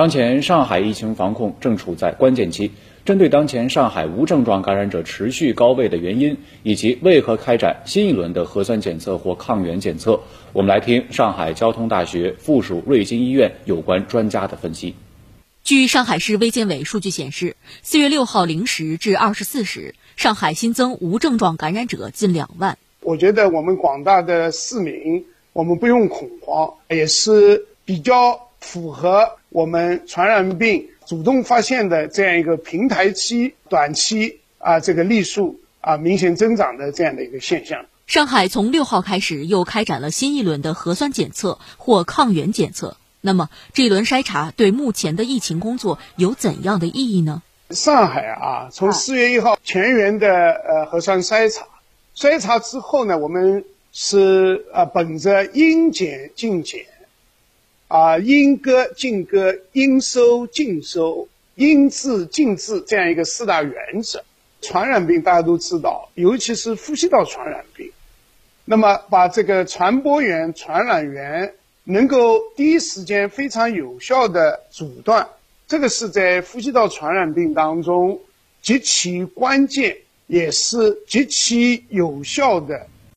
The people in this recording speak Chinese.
当前上海疫情防控正处在关键期。针对当前上海无症状感染者持续高位的原因，以及为何开展新一轮的核酸检测或抗原检测，我们来听上海交通大学附属瑞金医院有关专家的分析。据上海市卫健委数据显示，四月六号零时至二十四时，上海新增无症状感染者近两万。我觉得我们广大的市民，我们不用恐慌，也是比较符合我们传染病。主动发现的这样一个平台期、短期啊，这个例数啊明显增长的这样的一个现象。上海从六号开始又开展了新一轮的核酸检测或抗原检测。那么，这一轮筛查对目前的疫情工作有怎样的意义呢？上海啊，从四月一号全员的呃核酸筛查，筛查之后呢，我们是啊本着应检尽检。啊，应割尽割，应收尽收，应治尽治，这样一个四大原则。传染病大家都知道，尤其是呼吸道传染病，那么把这个传播源、传染源能够第一时间非常有效的阻断，这个是在呼吸道传染病当中极其关键，也是极其有效的